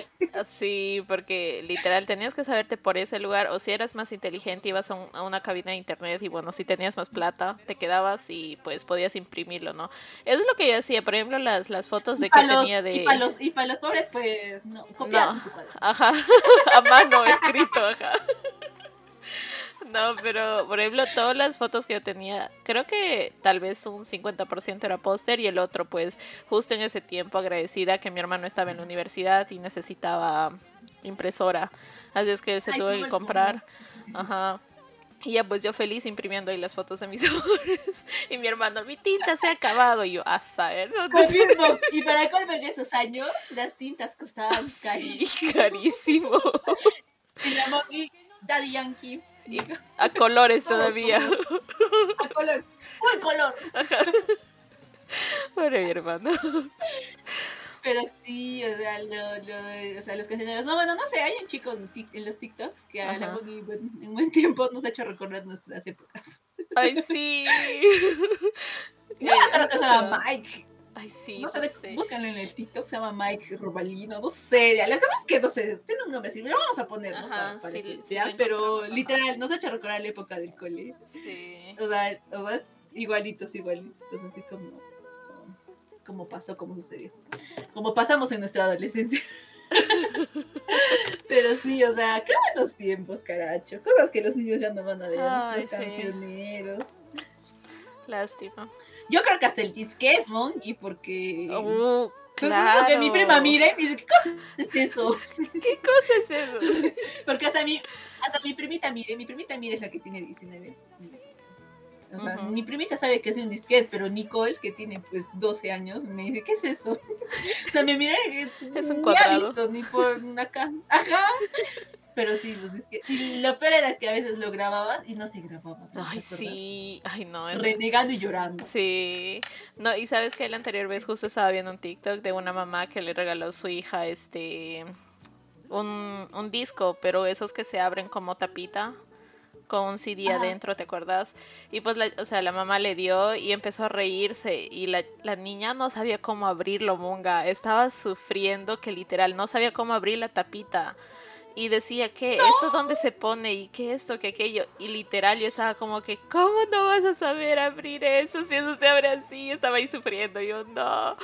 Sí, porque literal tenías que saberte por ese lugar o si eras más inteligente ibas a, un- a una cabina de internet y bueno, si tenías más plata te quedabas y pues podías imprimirlo, ¿no? Eso es lo que yo hacía, por ejemplo, las, las fotos de que los- tenía de... Y para los, y pa' los pobres, pues, no, copias No. tu. Ajá, a mano escrito, ajá. No, pero por ejemplo, todas las fotos que yo tenía, creo que tal vez un 50% era póster y el otro, pues, justo en ese tiempo agradecida que mi hermano estaba en la universidad y necesitaba impresora. Así es que se Ay, tuvo que comprar. Ajá. Y ya pues yo feliz imprimiendo ahí las fotos de mis amores. Y mi hermano, mi tinta se ha acabado. Y yo, a saber dónde se Confirmo. Y para colmo en esos años, las tintas costaban carísimo. carísimo. Y la Monkey, Daddy Yankee, Y a colores todavía. a color. ¡Full color! Ajá. Pobre mi hermano. Pero sí, o sea, lo, lo- o sea, los cancioneros. No, bueno, no sé, hay un chico en, en los TikToks que a bueno, en buen tiempo nos ha hecho recordar nuestras épocas. Ay, sí. Me acuerdo que se llama Mike. Ay, sí. no sé, no de- sé. búscanlo en el TikTok, se llama Mike Robalino, no sé, ya, la cosa es que no sé, tiene un nombre así, lo vamos a poner, ¿no? Ajá, Para, para sí, que sí pero ajá. literal, nos ha hecho recordar la época del cole, Sí. o sea, o sea, es igualitos, igualitos, así como, como pasó, como sucedió, como pasamos en nuestra adolescencia. Pero sí, o sea, qué buenos tiempos, caracho. Cosas que los niños ya no van a ver. Ay, los sí. cancioneros. Lástima. Yo creo que hasta el disquete, Monkey, porque. Uh, claro. eso que mi prima mira y me dice, ¿qué cosa es eso? ¿Qué cosa es eso? Porque hasta mi, hasta mi primita mire, mi primita mire es la que tiene 19. O sea, mi primita sabe que es un disquete, pero Nicole, que tiene pues 12 años, me dice, ¿qué es eso? O sea, me mira Es un ni cuadrado. ha visto ni por acá. Ajá. Pero sí, los disquetes. Y lo peor era que a veces lo grababas y no se grababa. ¿te Ay, sí. Ay, no. Es... Renegando y llorando. Sí. No, y sabes que la anterior vez justo estaba viendo un TikTok de una mamá que le regaló a su hija este un, un disco, pero esos que se abren como tapita con un CD Ajá. adentro, ¿te acuerdas? Y pues, la, o sea, la mamá le dio y empezó a reírse y la, la niña no sabía cómo abrirlo, monga. Estaba sufriendo que literal no sabía cómo abrir la tapita. Y decía que esto dónde se pone y que esto, que aquello. Y literal yo estaba como que, ¿cómo no vas a saber abrir eso si eso se abre así? Yo estaba ahí sufriendo, yo no.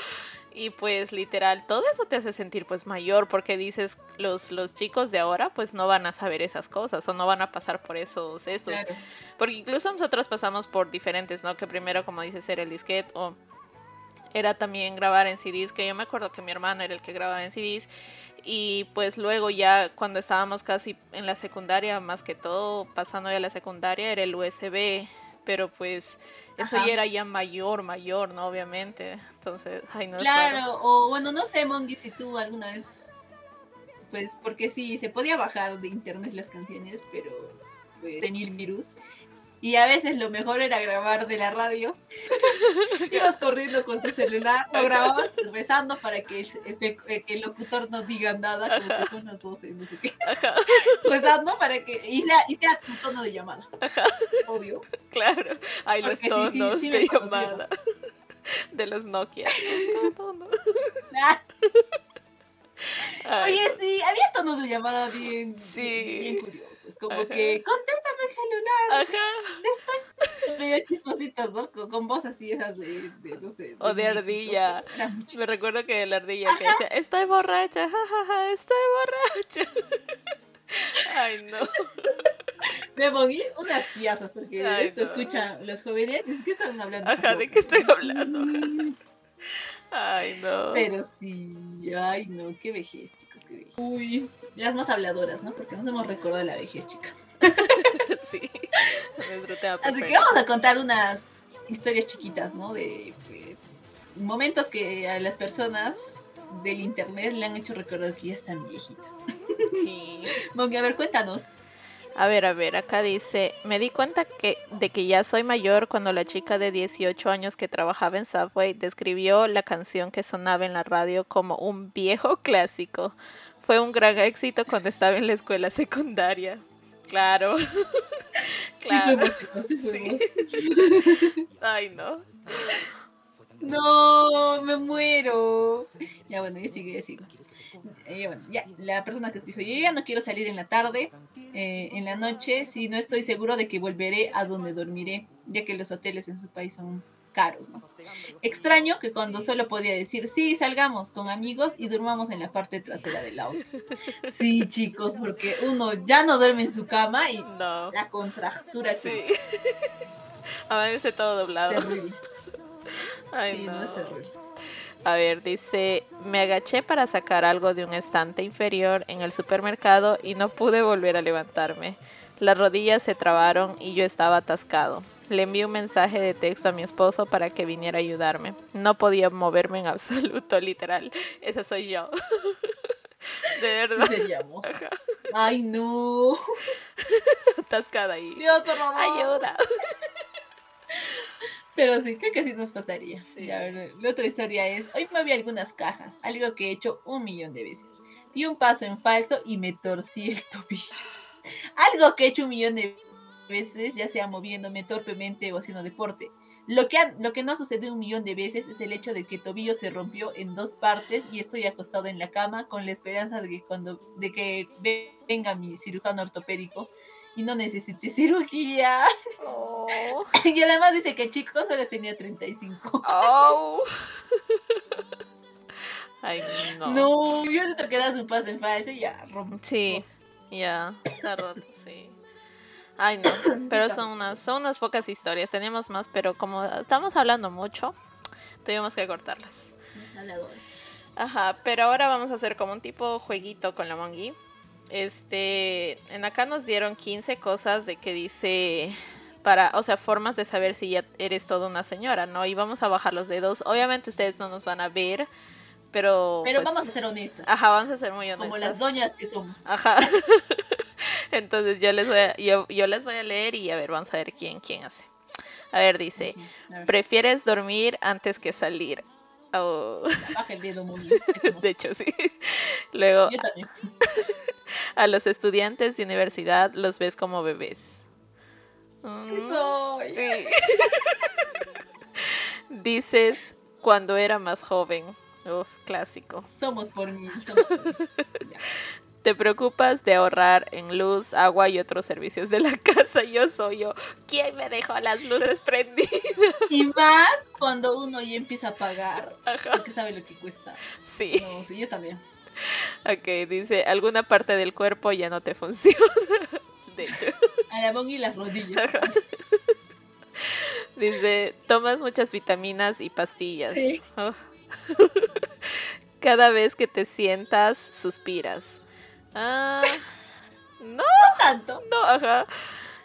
Y pues literal, todo eso te hace sentir pues mayor porque dices, los, los chicos de ahora pues no van a saber esas cosas o no van a pasar por esos estos. Claro. Porque incluso nosotros pasamos por diferentes, ¿no? Que primero, como dices, era el disquete o era también grabar en CDs, que yo me acuerdo que mi hermano era el que grababa en CDs. Y pues luego ya cuando estábamos casi en la secundaria, más que todo, pasando ya a la secundaria, era el USB. Pero pues eso Ajá. ya era ya mayor, mayor, ¿no? Obviamente. Entonces, ay, no. Claro, o bueno, no sé, Mongi, si tú alguna vez. Pues porque sí, se podía bajar de internet las canciones, pero pues, tenía el virus. Y a veces lo mejor era grabar de la radio. Ibas corriendo con tu celular, lo grababas rezando para que el, locutor no diga nada, como que son las voces, no sé qué. Ajá, Rezando para que. Y sea, y sea tu tono de llamada, ajá, obvio. claro. Ay, los Porque sí, sí, tonos sí de llamada. De los Nokia. Los tonos. Ah, Oye, sí, había tonos de llamada bien, Sí. bien, bien curiosos. Como Ajá. que, contéstame el celular. Ajá. medio chistositos, ¿no? Con, con voz así esas de, de, no sé. O de ardilla. Me recuerdo que la ardilla que decía, estoy borracha, jajaja, estoy borracha. Ay, no. Me moví unas piazas porque Ay, esto no. escuchan los jóvenes. Es que están hablando. Ajá, ¿de qué estoy hablando? Ay, no. Pero sí, ay no, qué vejez, Uy, las más habladoras, ¿no? Porque nos hemos recordado de la vejez, chica. Sí. Así que vamos a contar unas historias chiquitas, ¿no? De, pues, momentos que a las personas del internet le han hecho recordar que ya están viejitas. Sí. A ver, cuéntanos. A ver, a ver, acá dice, me di cuenta que, de que ya soy mayor cuando la chica de 18 años que trabajaba en Subway describió la canción que sonaba en la radio como un viejo clásico. Fue un gran éxito cuando estaba en la escuela secundaria. Claro. claro. Sí, fuimos. Ay, no. No, me muero. Ya bueno, ya sigo, ya sigo. Eh, bueno, ya, la persona que dijo, yo ya no quiero salir en la tarde, eh, en la noche, si no estoy seguro de que volveré a donde dormiré, ya que los hoteles en su país son caros, ¿no? Extraño que cuando solo podía decir, sí, salgamos con amigos y durmamos en la parte trasera del auto. Sí, chicos, porque uno ya no duerme en su cama y No. la contractura Sí. Amanece todo doblado. terrible. Ay, sí, no. no es terrible. A ver, dice, me agaché para sacar algo de un estante inferior en el supermercado y no pude volver a levantarme. Las rodillas se trabaron y yo estaba atascado. Le envié un mensaje de texto a mi esposo para que viniera a ayudarme. No podía moverme en absoluto, literal. Esa soy yo. De Sí verdad. Ay, no. atascada ahí. Dios, por favor. Ayuda. Pero sí, creo que sí nos pasaría. Sí. A ver, la otra historia es, hoy me vi algunas cajas, algo que he hecho un millón de veces. Di un paso en falso y me torcí el tobillo. Algo que he hecho un millón de veces, ya sea moviéndome torpemente o haciendo deporte. Lo que, ha- lo que no sucede un millón de veces es el hecho de que el tobillo se rompió en dos partes y estoy acostado en la cama con la esperanza de que cuando de que ve- venga mi cirujano ortopédico y no necesite cirugía. Oh. Y además dice que chico solo tenía 35. Oh. Ay, no. No, yo siento que da su paso en falso y ya rompe. Sí, ya, está roto, sí. Ay, no, pero son unas, son unas pocas historias. Teníamos más, pero como estamos hablando mucho, tuvimos que cortarlas. Ajá, pero ahora vamos a hacer como un tipo jueguito con la Mongi. Este, en acá nos dieron 15 cosas de que dice para, o sea, formas de saber si ya eres toda una señora, ¿no? Y vamos a bajar los dedos. Obviamente ustedes no nos van a ver, pero Pero pues, vamos a ser honestas. Ajá, vamos a ser muy honestas. como las doñas que somos. Ajá. Entonces yo les voy a, yo, yo les voy a leer y a ver, vamos a ver quién, quién hace. A ver, dice, a ver, ¿prefieres dormir antes que salir? Oh, baja el dedo muy bien. de hecho, sí. Luego, Yo también. a los estudiantes de universidad los ves como bebés. Sí soy. sí. Dices, cuando era más joven. Uf, clásico. Somos por mí. Somos por mí. Te preocupas de ahorrar en luz, agua y otros servicios de la casa. Yo soy yo. ¿Quién me dejó las luces prendidas? Y más cuando uno ya empieza a pagar, Ajá. porque sabe lo que cuesta. Sí. No, sí, yo también. Ok, dice, alguna parte del cuerpo ya no te funciona. De hecho. A la bonga y las rodillas. Ajá. Dice, tomas muchas vitaminas y pastillas. Sí. Uf. Cada vez que te sientas, suspiras. Ah, no, No tanto. no, ajá.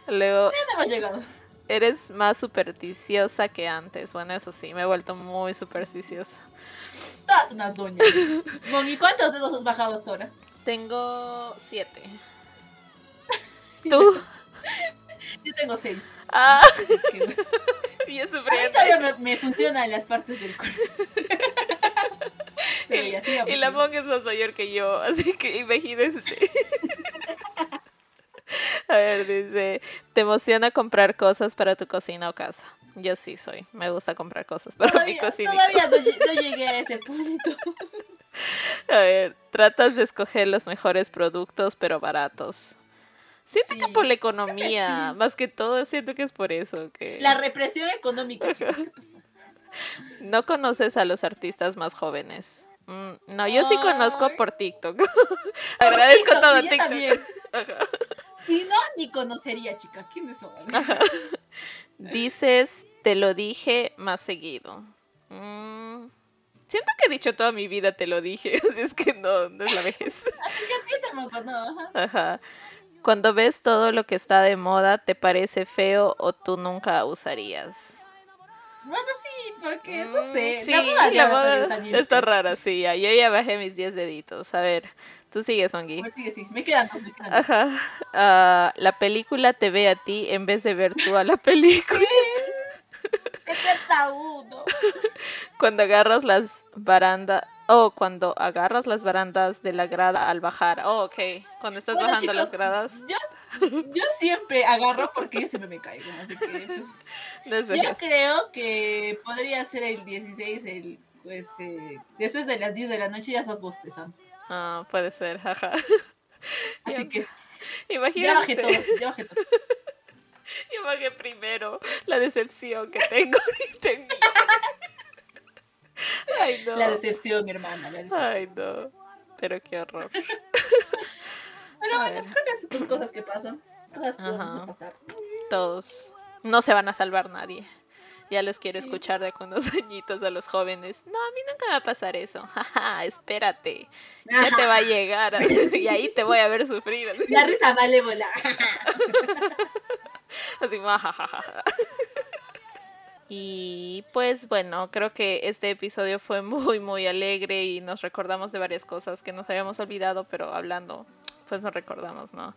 Luego, no hemos llegado. eres más supersticiosa que antes. Bueno, eso sí, me he vuelto muy supersticiosa. Todas unas doñas. Bongi, ¿cuántos dedos has bajado hasta ahora? Tengo siete. ¿Tú? Yo tengo seis. Ah, bien A mí sufriendo. todavía me, me funcionan las partes del cuerpo. Pero Y, ya la monga es más mayor que yo, así que imagínense. A ver, dice, ¿te emociona comprar cosas para tu cocina o casa? Yo sí soy, me gusta comprar cosas para mi cocina. todavía no, lle- no llegué a ese punto. A ver, tratas de escoger los mejores productos, pero baratos. Siento que Sí, por la economía, más que todo, siento que es por eso que La represión económica. chicos, ¿qué pasa? no conoces a los artistas más jóvenes. Mm, no, yo sí conozco por TikTok. Agradezco TikTok, todo TikTok. Si no, ni conocería, chica. ¿Quiénes son? Dices, te lo dije más seguido. Mm, siento que he dicho toda mi vida te lo dije, así es que no, no es la vejez. Yo tampoco, no. ajá. Cuando ves todo lo que está de moda, ¿te parece feo o tú nunca usarías? Bueno, sí, porque no Mm, sé. Sí, la moda, la está rara, sí. ya, Yo ya bajé mis 10 deditos. A ver, tú sigues, Wangi. Pues sí, sí. Me quedan dos, me quedan dos. Ajá. Ah, la película te ve a ti en vez de ver tú a la película. Es uno. Cuando agarras las baranda, Oh, cuando agarras las barandas de la grada al bajar. Oh, ok. Cuando estás Bueno, bajando las chicos, gradas. Yo, yo siempre agarro porque yo siempre me caigo. Así que, pues, eso yo creo que podría ser el 16, el, pues, eh, después de las 10 de la noche ya estás bostezando. Ah, puede ser, jaja. Así Ya- que ya Imagínense. bajé todo, ya bajé todo. Yo bajé primero la decepción que tengo ahorita en mí. Ay, no. La decepción, hermana, la decepción. Ay, no. Pero qué horror. Pero bueno, creo que son cosas que pasan. Ajá. pasar. Todos. No se van a salvar nadie. Ya los quiero Sí. escuchar de con unos añitos a los jóvenes. No, a mí nunca me va a pasar eso. Jaja, espérate. Ya te va a llegar. Y ahí te voy a ver sufrir. La risa malévola. así, "Muajajaja". Y pues bueno, creo que este episodio fue muy, muy alegre y nos recordamos de varias cosas que nos habíamos olvidado, pero hablando, pues nos recordamos, ¿no?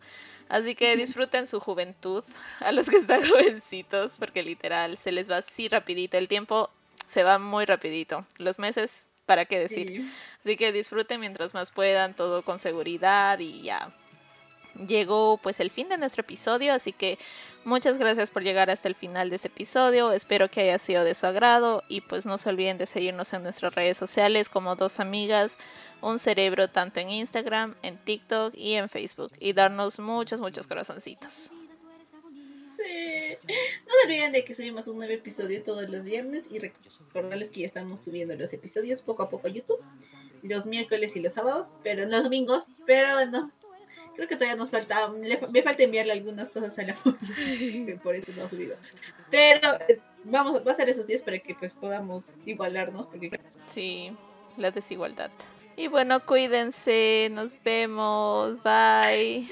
Así que disfruten su juventud a los que están jovencitos, porque literal se les va así rapidito. El tiempo se va muy rapidito. Los meses, ¿para qué decir? Sí. Así que disfruten mientras más puedan, todo con seguridad y ya. Llegó pues el fin de nuestro episodio, así que muchas gracias por llegar hasta el final de este episodio. Espero que haya sido de su agrado y pues no se olviden de seguirnos en nuestras redes sociales como dos amigas, un cerebro tanto en Instagram, en TikTok y en Facebook y darnos muchos muchos corazoncitos. Sí. No se olviden de que subimos un nuevo episodio todos los viernes y recordarles que ya estamos subiendo los episodios poco a poco a YouTube, los miércoles y los sábados, pero los domingos, pero no. Creo que todavía nos falta, me falta enviarle algunas cosas a la que por eso no ha subido. Pero vamos, va a ser esos días para que pues podamos igualarnos, porque Sí, la desigualdad. Y bueno, cuídense, nos vemos, bye.